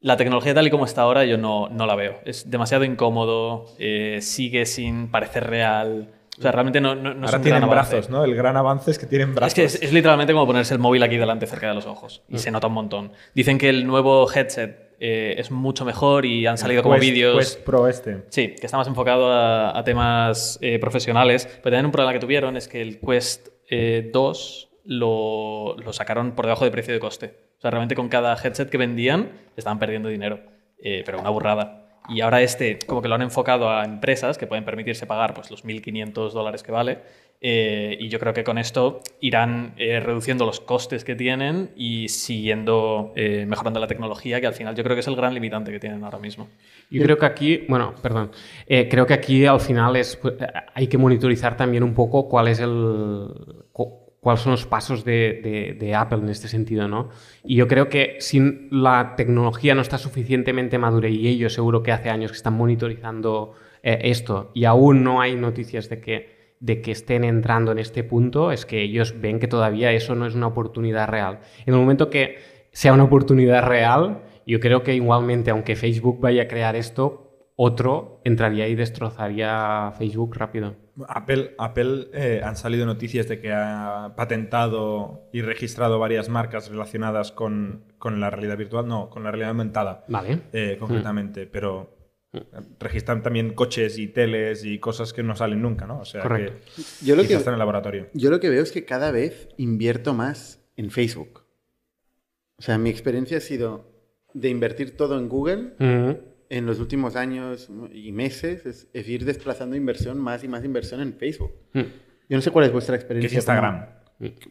la tecnología tal y como está ahora yo no, no la veo. Es demasiado incómodo, eh, sigue sin parecer real. O sea, realmente no, no, no Ahora tienen avance. brazos, ¿no? El gran avance es que tienen brazos. Es que es, es literalmente como ponerse el móvil aquí delante cerca de los ojos y se nota un montón. Dicen que el nuevo headset eh, es mucho mejor y han salido como vídeos. Quest Pro este. Sí, que está más enfocado a, a temas eh, profesionales. Pero también un problema que tuvieron es que el Quest eh, 2 lo, lo sacaron por debajo de precio de coste. O sea, realmente con cada headset que vendían estaban perdiendo dinero. Eh, pero una burrada. Y ahora este, como que lo han enfocado a empresas que pueden permitirse pagar pues, los 1.500 dólares que vale. Eh, y yo creo que con esto irán eh, reduciendo los costes que tienen y siguiendo eh, mejorando la tecnología, que al final yo creo que es el gran limitante que tienen ahora mismo. Yo creo que aquí, bueno, perdón, creo que aquí al final es, pues, hay que monitorizar también un poco cuál es el, cuáles son los pasos de, Apple en este sentido, ¿no? Y yo creo que si la tecnología no está suficientemente madura y ellos seguro que hace años que están monitorizando eh, esto y aún no hay noticias de que, de que estén entrando en este punto, es que ellos ven que todavía eso no es una oportunidad real. En el momento que sea una oportunidad real, yo creo que igualmente, aunque Facebook vaya a crear esto, otro entraría y destrozaría Facebook rápido. Apple, Apple eh, han salido noticias de que ha patentado y registrado varias marcas relacionadas con, con la realidad virtual, no, con la realidad aumentada, Vale. eh, concretamente, pero registran también coches y teles y cosas que no salen nunca, ¿no? O sea, Correcto. que Yo lo que- está en el laboratorio. Yo lo que veo es que cada vez invierto más en Facebook. O sea, mi experiencia ha sido de invertir todo en Google Mm, en los últimos años y meses, es, es ir desplazando inversión, más y más inversión en Facebook. mm. Yo no sé cuál es vuestra Que experiencia. es Instagram. como-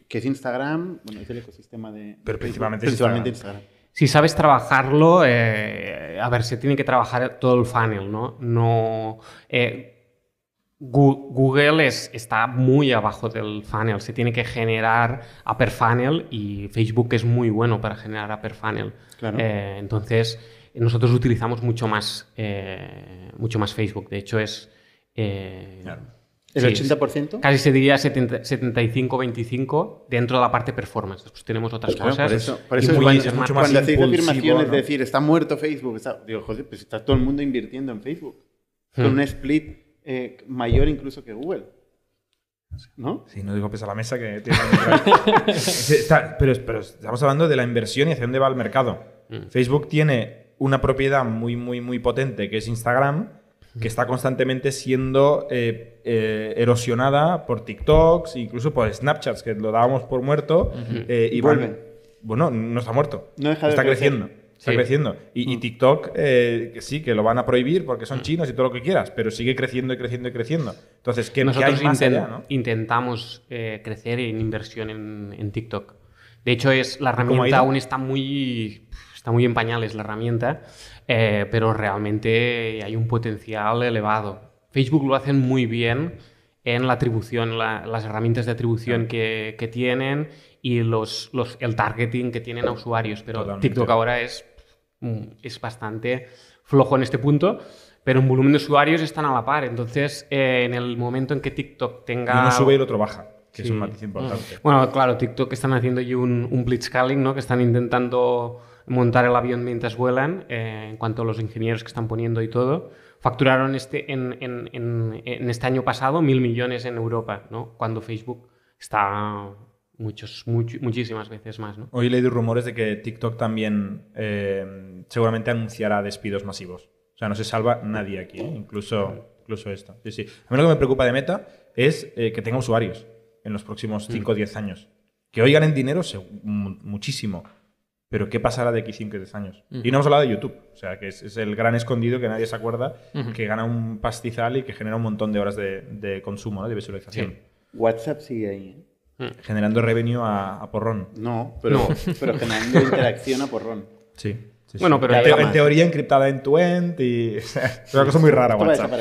que es Instagram, bueno, es el ecosistema de... Pero Facebook, principalmente principalmente Instagram. Si sabes trabajarlo, eh, a ver, se tiene que trabajar todo el funnel, ¿no? No. eh, Google es, está muy abajo del funnel, se tiene que generar upper funnel y Facebook es muy bueno para generar upper funnel. Claro. Eh, entonces, nosotros utilizamos mucho más, eh, mucho más Facebook. De hecho, es. eh, Claro. ¿El sí, 80%? Casi se diría 70 75-25 dentro de la parte performance. Después tenemos otras Claro, cosas. por eso, por y eso es muy mucho más cuando hacéis impulsivo, afirmaciones ¿no? de decir, está muerto Facebook, está- digo, joder, pues está todo el mundo invirtiendo en Facebook. Con Hmm. un split eh, mayor incluso que Google. ¿No? Sí, no digo pesa la mesa que tiene Está- pero, pero estamos hablando de la inversión y hacia dónde va el mercado. Mm. Facebook tiene una propiedad muy, muy, muy potente que es Instagram, que está constantemente siendo eh, eh, erosionada por TikToks, incluso por Snapchats, que lo dábamos por muerto. eh, y van- Vuelven. bueno, no está muerto. No deja de está crecer. creciendo. Está Sí. creciendo. Y, y Mm. TikTok, eh, que sí, que lo van a prohibir porque son chinos y todo lo que quieras, pero sigue creciendo y creciendo y creciendo. Entonces, ¿qué, qué Nosotros hay más inten- allá, no? intentamos eh, crecer en inversión en, en TikTok. De hecho, es la herramienta aún está muy, está muy en pañales la herramienta, eh, pero realmente hay un potencial elevado. Facebook lo hacen muy bien en la atribución, la- las herramientas de atribución que, que tienen y los, los- el targeting que tienen a usuarios, pero Totalmente. TikTok ahora es, mm, es bastante flojo en este punto. Pero en volumen de usuarios están a la par. Entonces, eh, en el momento en que TikTok tenga. Uno sube y el otro baja, que es un matiz importante. Bueno, claro, TikTok están haciendo allí un, un blitzscaling, ¿no? Que están intentando montar el avión mientras vuelan, eh, en cuanto a los ingenieros que están poniendo y todo. Facturaron este, en, en- en- este año pasado mil millones en Europa, ¿no? Cuando Facebook está muchos, much- muchísimas veces más, ¿no? Hoy he leído rumores de que TikTok también eh, seguramente anunciará despidos masivos. O sea, no se salva nadie aquí, ¿eh? incluso, incluso esto. Sí, sí. A mí lo que me preocupa de Meta es eh, que tenga usuarios en los próximos 5 o 10 años. Que hoy ganen dinero muchísimo. Pero ¿qué pasará de aquí 5 o 10 años? Y no hemos hablado de YouTube. O sea, que es, es el gran escondido que nadie se acuerda, que gana un pastizal y que genera un montón de horas de, de consumo, ¿no? de visualización. WhatsApp sigue ahí. ¿eh? Generando revenue a, a porrón. No, pero, pero generando interacción a porrón. Sí. sí, Bueno, sí. pero en, teoría encriptada en tu end y es una cosa muy rara Esto va a WhatsApp.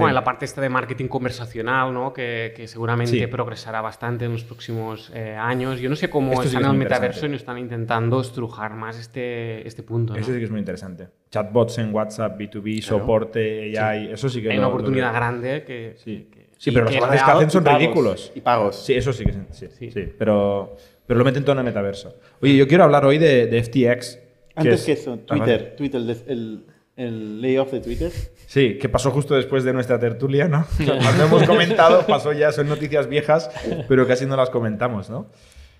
Bueno, la parte esta de marketing conversacional, ¿no? Que, que seguramente Sí. progresará bastante en los próximos eh, años. Yo no sé cómo Esto sí están que en el metaverso y no están intentando estrujar más este, este punto. ¿no? Eso sí que es muy interesante. Chatbots en WhatsApp, B2B, soporte, AI, eso sí que Hay lo- una oportunidad grande que... Sí, que- pero los que avances que hacen son pagos, ridículos. Y pagos. Sí, eso sí que sí, sí, Sí. sí, pero, pero lo meten todo en el metaverso. Oye, yo quiero hablar hoy de, de FTX. Antes es- que eso. Twitter, Twitter el, el, el layoff de Twitter. Sí, que pasó justo después de nuestra tertulia, ¿no? Cuando hemos comentado, pasó ya, son noticias viejas, pero casi no las comentamos, ¿no?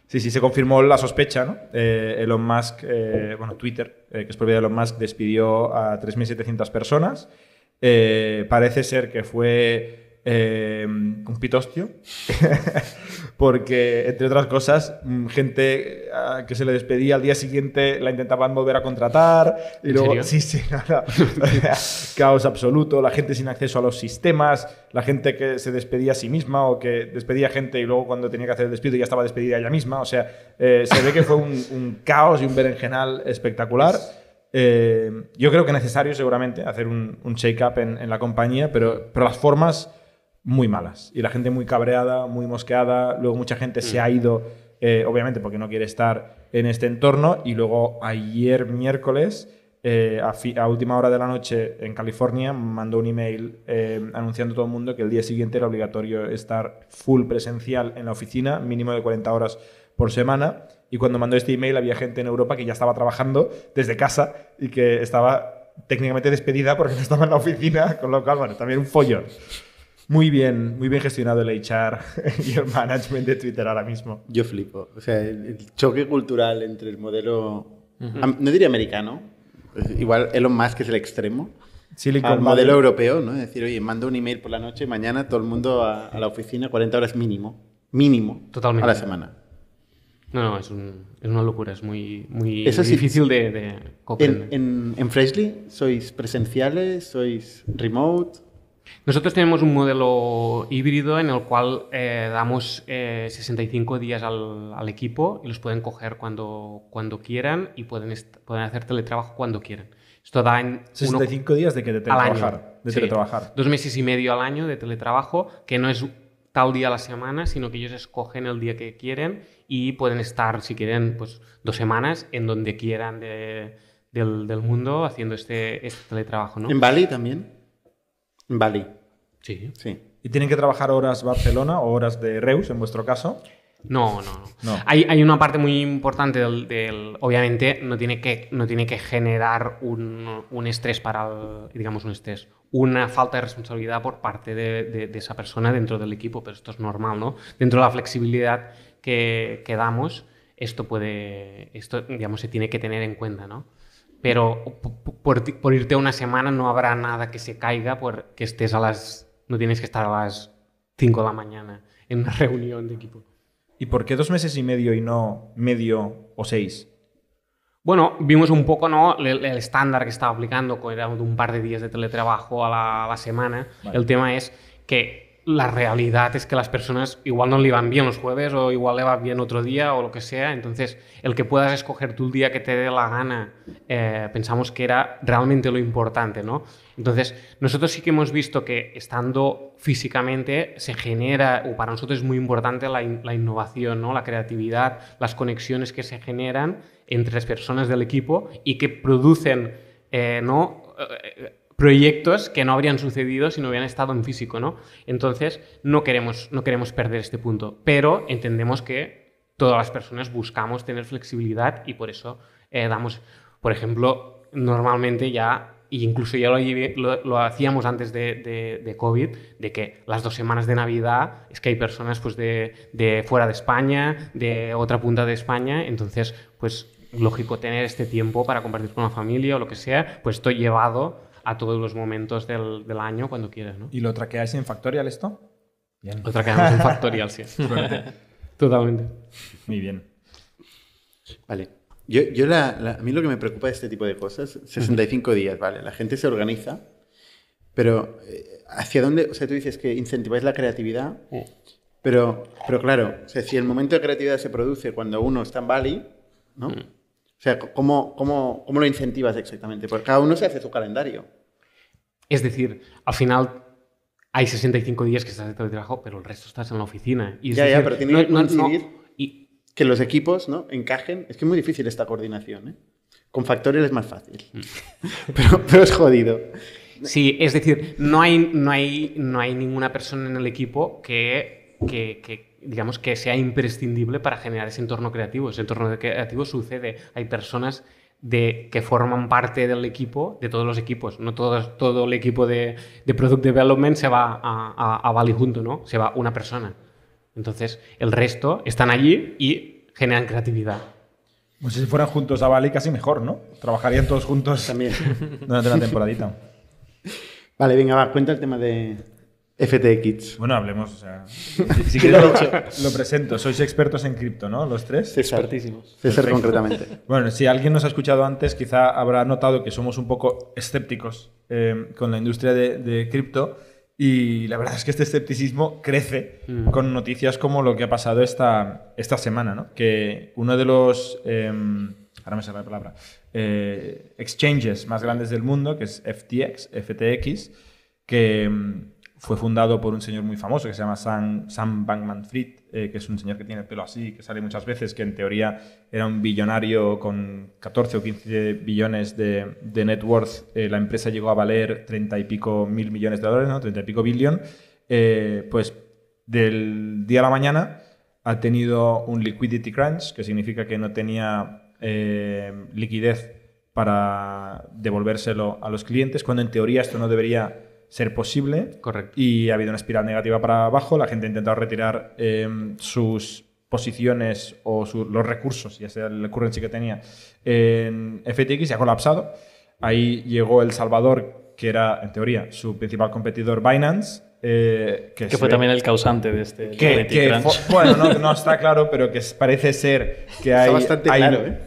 Sí, sí, se confirmó la sospecha, ¿no? Eh, Elon Musk, eh, bueno, Twitter, eh, que es propiedad de Elon Musk, despidió a 3.700 personas. Parece ser que fue eh, un pitostio, porque, entre otras cosas, mm, gente ah, que se le despedía al día siguiente la intentaban volver a contratar. Y ¿En luego, serio? sí, sí, no. caos absoluto, la gente sin acceso a los sistemas, la gente que se despedía a sí misma o que despedía gente y luego cuando tenía que hacer el despido ya estaba despedida ella misma. O sea, eh, se ve que fue un, un caos y un berenjenal espectacular. Eh, yo creo que necesario seguramente hacer un, un shake-up en, en la compañía, pero, pero las formas muy malas y la gente muy cabreada, muy mosqueada. Luego mucha gente se ha ido, eh, obviamente porque no quiere estar en este entorno. Y luego ayer miércoles, eh, a, a última hora de la noche en California, mandó un email eh, anunciando a todo el mundo que el día siguiente era obligatorio estar full presencial en la oficina, mínimo de 40 horas por semana. Y cuando mandó este email había gente en Europa que ya estaba trabajando desde casa y que estaba técnicamente despedida porque no estaba en la oficina, con lo cual, bueno, también un follón. Muy bien, muy bien gestionado el HR y el management de Twitter ahora mismo. Yo flipo. O sea, el, choque cultural entre el modelo, am- no diría americano, igual Elon Musk es el extremo, Silicon al Valley. modelo europeo, ¿no? Es decir, oye, mando un email por la noche, mañana todo el mundo a, a la oficina, 40 horas mínimo, mínimo, Totalmente. a la semana. No, no, es, un- es una locura, es muy, muy Eso sí- difícil de, de En, comprender. en, en Freshly, ¿sois presenciales? ¿Sois remote? Nosotros tenemos un modelo híbrido en el cual eh, damos eh, 65 días al, al equipo y los pueden coger cuando, cuando quieran y pueden, pueden hacer teletrabajo cuando quieran. Esto da en uno- 65 días de que de año. teletrabajar. De Sí. teletrabajar. Dos meses y medio al año de teletrabajo, que no es tal día a la semana, sino que ellos escogen el día que quieren y pueden estar, si quieren, pues dos semanas en donde quieran de- del, del mundo haciendo este, este teletrabajo, ¿no? ¿En Bali también? Bali, Sí. sí. ¿Y tienen que trabajar horas Barcelona o horas de Reus, en vuestro caso? No, no, no. No. Hay, hay una parte muy importante del, del- Obviamente no tiene que, no tiene que generar un, un estrés para el- digamos un estrés, una falta de responsabilidad por parte de, de- de esa persona dentro del equipo, pero esto es normal, ¿no? Dentro de la flexibilidad que, que damos, esto puede, esto digamos se tiene que tener en cuenta, ¿no? Pero por, irte una semana no habrá nada que se caiga por que estés a las... No tienes que estar a las 5 de la mañana en una reunión de equipo. ¿Y por qué dos meses y medio y no medio o seis? Bueno, vimos un poco ¿no? el, el estándar que estaba aplicando, que era de un par de días de teletrabajo a la, a la semana. Vale. El tema es que la realidad es que las personas igual no le van bien los jueves o igual le va bien otro día o lo que sea. Entonces, el que puedas escoger tú el día que te dé la gana, eh, pensamos que era realmente lo importante, ¿no? Entonces, nosotros sí que hemos visto que estando físicamente se genera, o para nosotros es muy importante la, la innovación, ¿no? la creatividad, las conexiones que se generan entre las personas del equipo y que producen eh, ¿no? Eh, proyectos que no habrían sucedido si no hubieran estado en físico. ¿no? Entonces, no queremos, no queremos perder este punto, pero entendemos que todas las personas buscamos tener flexibilidad y por eso eh, damos, por ejemplo, normalmente ya e incluso ya lo, lo- lo hacíamos antes de, de- de COVID, de que las dos semanas de Navidad es que hay personas pues, de, de fuera de España, de otra punta de España, entonces, pues lógico tener este tiempo para compartir con la familia o lo que sea, pues estoy llevado a todos los momentos del, del año cuando quieras, ¿no? ¿Y lo traqueáis en Factorial esto? Bien. Otra que además en Factorial, sí. Totalmente. Muy bien. Vale. Yo, yo la, la- a mí lo que me preocupa de este tipo de cosas, 65 días, vale, la gente se organiza, pero eh, ¿hacia dónde? O sea, tú dices que incentiváis la creatividad, pero, pero claro, o sea, si el momento de creatividad se produce cuando uno está en Bali, ¿no? O sea, ¿cómo, cómo, ¿cómo lo incentivas exactamente? Porque cada uno se hace su calendario. Es decir, al final hay 65 días que estás de teletrabajo, pero el resto estás en la oficina. Y es Ya, ya, decir, pero tiene que coincidir. y, Que los equipos ¿no? encajen. Es que es muy difícil esta coordinación, ¿eh? Con Factorial es más fácil. pero, pero es jodido. sí, es decir, no hay, no, hay, no hay ninguna persona en el equipo que, que- que, digamos, que sea imprescindible para generar ese entorno creativo. Ese entorno creativo sucede. Hay personas de, que forman parte del equipo, de todos los equipos. No todo, todo el equipo de, de Product Development se va a, a, a Bali junto, ¿no? Se va una persona. Entonces, el resto están allí y generan creatividad. Pues si fueran juntos a Bali, casi mejor, ¿no? Trabajarían todos juntos También. durante una temporadita. Vale, venga, va, cuenta el tema de FTX. Bueno, hablemos, o sea. Si, si quieres, lo, lo presento. Sois expertos en cripto, ¿no? Los tres. César. Expertísimos. César Perfecto. concretamente. Bueno, si alguien nos ha escuchado antes, quizá habrá notado que somos un poco escépticos eh, con la industria de, de cripto. Y la verdad es que este escepticismo crece Mm. con noticias como lo que ha pasado esta, esta semana, ¿no? Que uno de los. eh, ahora me sale la palabra. eh, exchanges más grandes del mundo, que es FTX, FTX, que mm, fue fundado por un señor muy famoso que se llama Sam, Sam Bankman Fried, eh, que es un señor que tiene el pelo así, que sale muchas veces, que en teoría era un billonario con 14 o 15 billones de, de net worth. Eh, la empresa llegó a valer 30 y pico mil millones de dólares, ¿no? 30 y pico billón. Eh, pues del día a la mañana ha tenido un liquidity crunch, que significa que no tenía liquidez para devolvérselo a los clientes, cuando en teoría esto no debería ser posible. Correcto. Y ha habido una espiral negativa para abajo. La gente ha intentado retirar eh, sus posiciones o su- los recursos, ya sea el currency que tenía, en FTX y ha colapsado. Ahí llegó El Salvador, que era, en teoría, su principal competidor Binance. eh, que fue ve- también el causante de este que, que bueno, no, no está claro, pero que parece ser que hay. bastante hay- claro, ¿eh?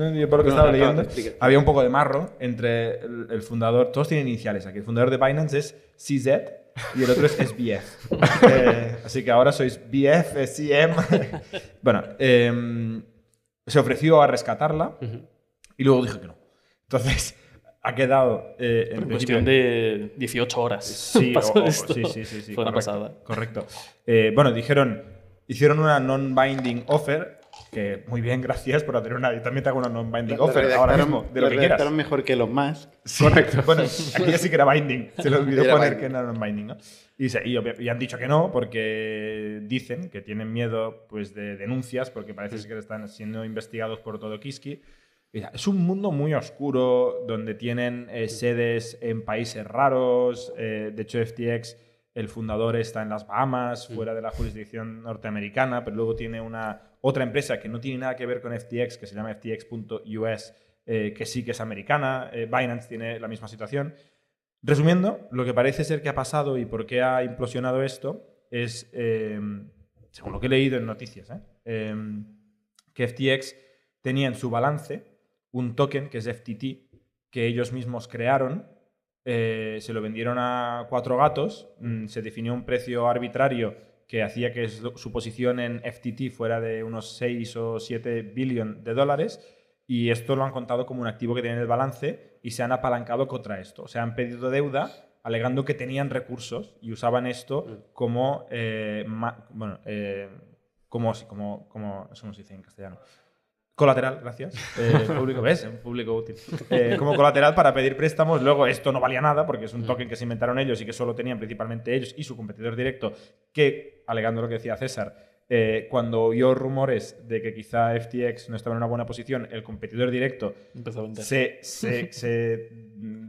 No, yo por lo que No, estaba leyendo, había un poco de marro entre el, el fundador. Todos tienen iniciales aquí. El fundador de Binance es CZ y el otro es SBF. Eh, así que ahora sois BF, CM. bueno, em, se ofreció a rescatarla y luego dijo que no. Entonces, ha quedado. eh, en cuestión de 18 horas. Sí, pasó o- o- esto. sí, sí, sí, sí, Fue una correcto, pasada. Correcto. Eh, bueno, dijeron, hicieron una non-binding offer, que muy bien, gracias por hacer una. Yo también te hago una non-binding offer ahora mismo, de lo lo que quieras. mejor que los más. Correcto. Bueno, aquí ya sí que era binding. Se le olvidó poner binding. que era non-binding, ¿no? Y, se- y y han dicho que no porque dicen que tienen miedo pues, de denuncias porque parece ser que están siendo investigados por todo Kiski. Es un mundo muy oscuro donde tienen eh, sedes en países raros. eh, de hecho, FTX, el fundador está en las Bahamas, fuera de la jurisdicción norteamericana, pero luego tiene una otra empresa que no tiene nada que ver con FTX, que se llama FTX.us, eh, que sí que es americana. Eh, Binance tiene la misma situación. Resumiendo, lo que parece ser que ha pasado y por qué ha implosionado esto es, eh, según lo que he leído en noticias, ¿eh? Eh, que FTX tenía en su balance un token que es FTT, que ellos mismos crearon, eh, se lo vendieron a cuatro gatos, mm, se definió un precio arbitrario que hacía que su posición en FTT fuera de unos 6 o 7 billones de dólares y esto lo han contado como un activo que tienen en el balance y se han apalancado contra esto. O sea, han pedido deuda alegando que tenían recursos y usaban esto como, eh, bueno, eh, como, como, como, eso no se dice en castellano. Colateral, gracias. Eh, público, ¿ves? Un público útil. Eh, como colateral para pedir préstamos. Luego, esto no valía nada porque es un token que se inventaron ellos y que solo tenían principalmente ellos y su competidor directo, que, alegando lo que decía César, eh, cuando oyó rumores de que quizá FTX no estaba en una buena posición, el competidor directo se, se- se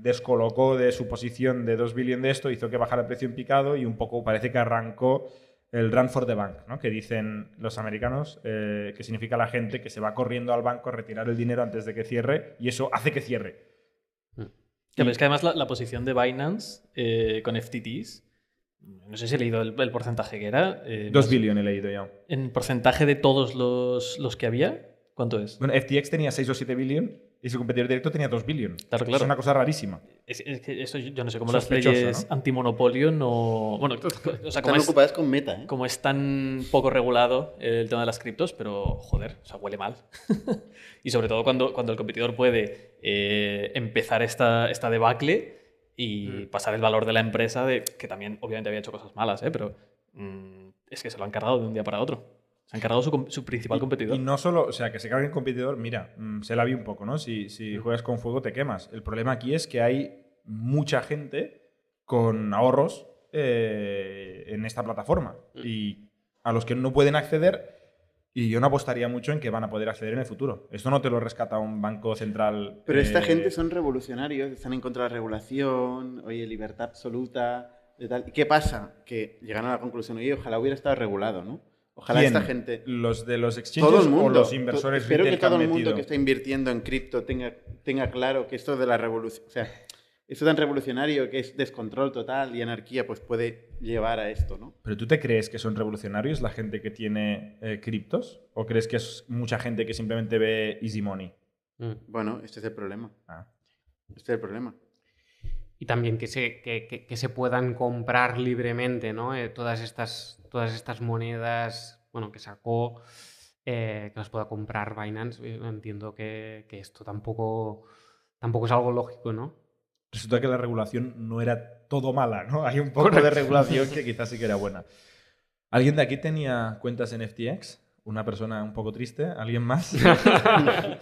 descolocó de su posición de 2 billones de esto, hizo que bajara el precio en picado y un poco parece que arrancó el run for the bank, ¿no? que dicen los americanos, eh, que significa la gente que se va corriendo al banco a retirar el dinero antes de que cierre y eso hace que cierre. Claro, es que además la, la posición de Binance eh, con FTTs, no sé si he leído el, el porcentaje que era. eh, 2 más- billones he leído ya. En porcentaje de todos los, los que había, ¿cuánto es? Bueno, FTX tenía 6 o 7 billones y su competidor directo tenía 2 billones. Claro, claro. Es una cosa rarísima. Es, es que eso yo no sé cómo las leyes ¿no? antimonopolio no. Bueno, o sea, como Están es, ocupadas con meta, ¿eh? como es tan poco regulado el tema de las criptos, pero joder, o sea, huele mal. y sobre todo cuando, cuando el competidor puede eh, empezar esta, esta debacle y pasar el valor de la empresa, de, que también obviamente había hecho cosas malas, ¿eh? pero mm, es que se lo han cargado de un día para otro. Se han cargado su, principal competidor. Y no solo, o sea, que se cargue el competidor, mira, mm, se la vi un poco, ¿no? Si, si juegas con fuego te quemas. El problema aquí es que hay mucha gente con ahorros eh, en esta plataforma y a los que no pueden acceder y yo no apostaría mucho en que van a poder acceder en el futuro. Esto no te lo rescata un banco central. Pero esta eh, gente son revolucionarios, están en contra de la regulación, oye, libertad absoluta, de tal. ¿Y qué pasa? Que llegan a la conclusión, oye, ojalá hubiera estado regulado, ¿no? Ojalá ¿quién? esta gente... ¿Los de los exchanges Todo el mundo. o los To- inversores Espero que todo el mundo metido? que está invirtiendo en cripto tenga, tenga claro que esto de la revolución, o sea, esto tan revolucionario que es descontrol total y anarquía, pues puede llevar a esto, ¿no? ¿Pero tú te crees que son revolucionarios la gente que tiene eh, criptos? ¿O crees que es mucha gente que simplemente ve easy money? Mm. Bueno, este es el problema. Ah. Este es el problema. Y también que se, que, que- que se puedan comprar libremente, ¿no? Eh, todas, estas, todas estas monedas, bueno, que sacó, eh, que las pueda comprar Binance. eh, Entiendo que, que esto tampoco, tampoco es algo lógico, ¿no? Resulta que la regulación no era todo mala, ¿no? Hay un poco de regulación que quizás sí que era buena. ¿Alguien de aquí tenía cuentas en FTX? ¿Una persona un poco triste? ¿Alguien más?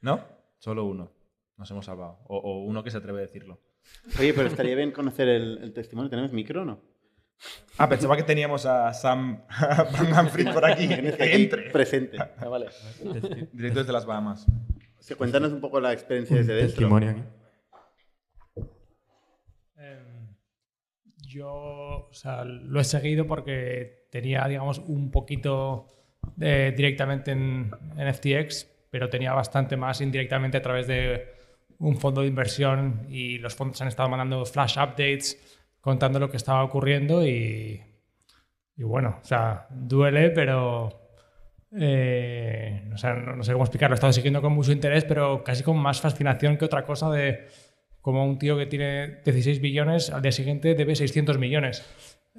¿No? Solo uno. Nos hemos salvado. O, o uno que se atreve a decirlo. Oye, pero estaría bien conocer el, el testimonio. ¿Tenemos micro o no? Ah, pensaba que teníamos a Sam Van Manfred por aquí. Que entre. Presente. Ah, vale. Directo desde las Bahamas. O sea, cuéntanos un poco la experiencia desde dentro. Testimonio aquí. Em, Yo o sea, lo he seguido porque tenía, digamos, un poquito de- directamente en, en FTX, pero tenía bastante más indirectamente a través de un fondo de inversión y los fondos han estado mandando flash updates contando lo que estaba ocurriendo y, y bueno, o sea, duele, pero eh, no, sé, no- no sé cómo explicarlo. He estado siguiendo con mucho interés, pero casi con más fascinación que otra cosa de como un tío que tiene 16 billones, al día siguiente debe 600 millones.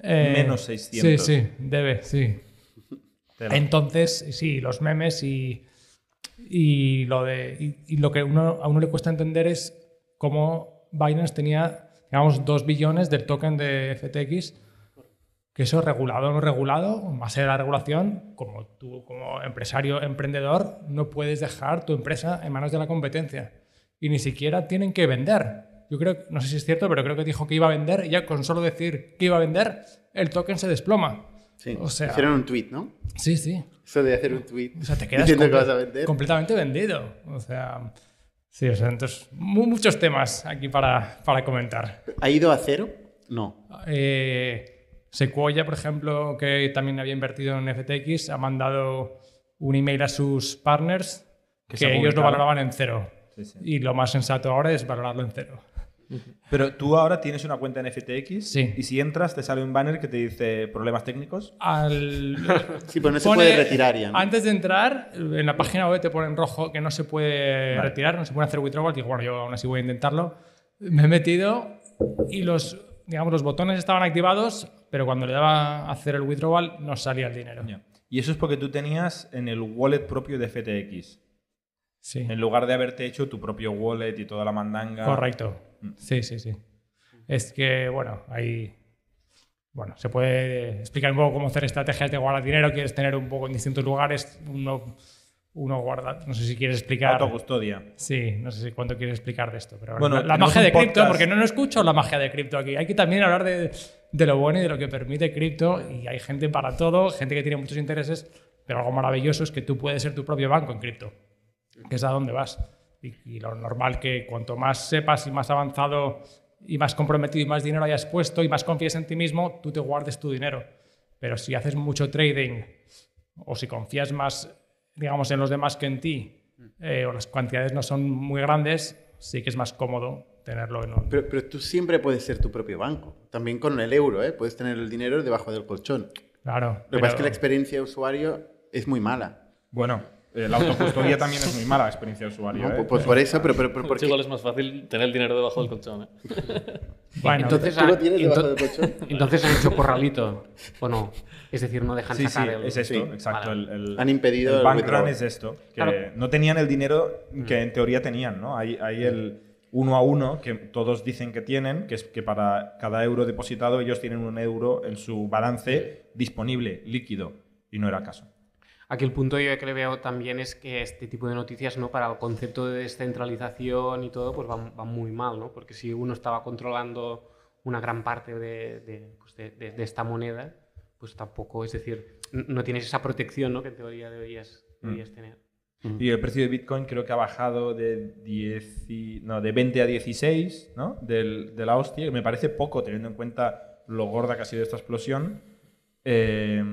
Eh, Menos 600. Sí, sí, debe, sí. Entonces, sí, los memes y, y lo de y, y lo que uno, a uno le cuesta entender es cómo Binance tenía, digamos, 2 billones del token de FTX, que eso regulado o no regulado, más allá de la regulación, como tú como empresario, emprendedor, no puedes dejar tu empresa en manos de la competencia. Y ni siquiera tienen que vender. Yo creo, no sé si es cierto, pero creo que dijo que iba a vender y ya con solo decir que iba a vender, el token se desploma. Sí. O sea- Hicieron un tweet, ¿no? Sí, sí. Eso de hacer un tweet O sea, te quedas que vas a vender. completamente vendido. O sea, sí, o sea, entonces, mu- muchos temas aquí para, para comentar. ¿Ha ido a cero? No. Eh, Sequoia, por ejemplo, que también había invertido en FTX, ha mandado un email a sus partners Que ellos lo valoraban en cero. Sí, sí. Y lo más sensato ahora es valorarlo en cero. Pero tú ahora tienes una cuenta en FTX Sí. y si entras te sale un banner que te dice problemas técnicos. Al, Sí, pero no se pone- puede retirar ya. ¿no? Antes de entrar, en la página web te pone en rojo que no se puede Vale. retirar, no se puede hacer withdrawal. Digo, bueno, yo aún así voy a intentarlo. Me he metido y los, digamos, los botones estaban activados, pero cuando le daba a hacer el withdrawal no salía el dinero. Y eso es porque tú tenías en el wallet propio de FTX. Sí, En lugar de haberte hecho tu propio wallet y toda la mandanga. correcto. Sí, sí, sí. Es que, bueno, ahí... Bueno, se puede explicar un poco cómo hacer estrategias de guardar dinero. Quieres tener un poco en distintos lugares. Uno uno guarda, no sé si quieres explicar. Autocustodia. Sí, no sé si cuánto quieres explicar de esto, pero Bueno, la, magia de cripto, porque no, no escucho la magia de cripto aquí. Hay que también hablar de, de lo bueno y de lo que permite cripto y hay gente para todo, gente que tiene muchos intereses, pero algo maravilloso es que tú puedes ser tu propio banco en cripto, que es a dónde vas. Y, y lo normal que cuanto más sepas y más avanzado y más comprometido y más dinero hayas puesto y más confíes en ti mismo, tú te guardes tu dinero. Pero si haces mucho trading o si confías más, digamos, en los demás que en ti, eh, o las cantidades no son muy grandes, sí que es más cómodo tenerlo en un... Pero, pero tú siempre puedes ser tu propio banco. También con el euro, ¿eh? Puedes tener el dinero debajo del colchón. Claro. Lo que pasa es que la experiencia de usuario es muy mala. Bueno, la autocustodia también es muy mala la experiencia de usuario. ¿no? ¿eh? Por, por- por eso, pero, pero, pero Pues porque... igual es más fácil tener el dinero debajo del colchón. ¿eh? Bueno, entonces, ¿Tú lo han- tienes debajo ento- del colchón? entonces han hecho corralito, ¿o no? Es decir, no dejan Sí, sí, sacar el... es esto, Sí, exacto. vale. El, el- Han impedido el el bank run es esto, que Claro. no tenían el dinero que en teoría tenían, ¿no? Hay, hay el uno a uno que todos dicen que tienen, que es que para cada euro depositado ellos tienen un euro en su balance disponible, líquido, y no era el caso. Aquí el punto yo que le veo también es que este tipo de noticias, ¿no? Para el concepto de descentralización y todo, pues van, van muy mal, ¿no? Porque si uno estaba controlando una gran parte de, de, pues de- de- esta moneda, pues tampoco, es decir, no tienes esa protección, ¿no? Que en teoría deberías, deberías tener. Y el precio de Bitcoin creo que ha bajado de, 10 y- no, de 20 a 16 ¿no? del, de la hostia, que me parece poco teniendo en cuenta lo gorda que ha sido esta explosión. Eh,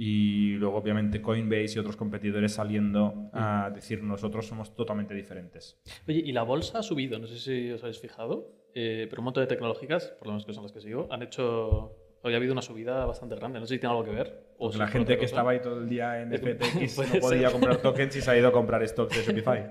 y luego, obviamente, Coinbase y otros competidores saliendo a decir nosotros somos totalmente diferentes. Oye, y la bolsa ha subido, no sé si os habéis fijado, eh, pero un montón de tecnológicas, por lo menos que son las que sigo, han hecho. Hoy ha habido una subida bastante grande. No sé si tiene algo que ver. O Porque si la gente que cosa. estaba ahí todo el día en FTX no podía ser. comprar tokens y se ha ido a comprar stocks de Shopify.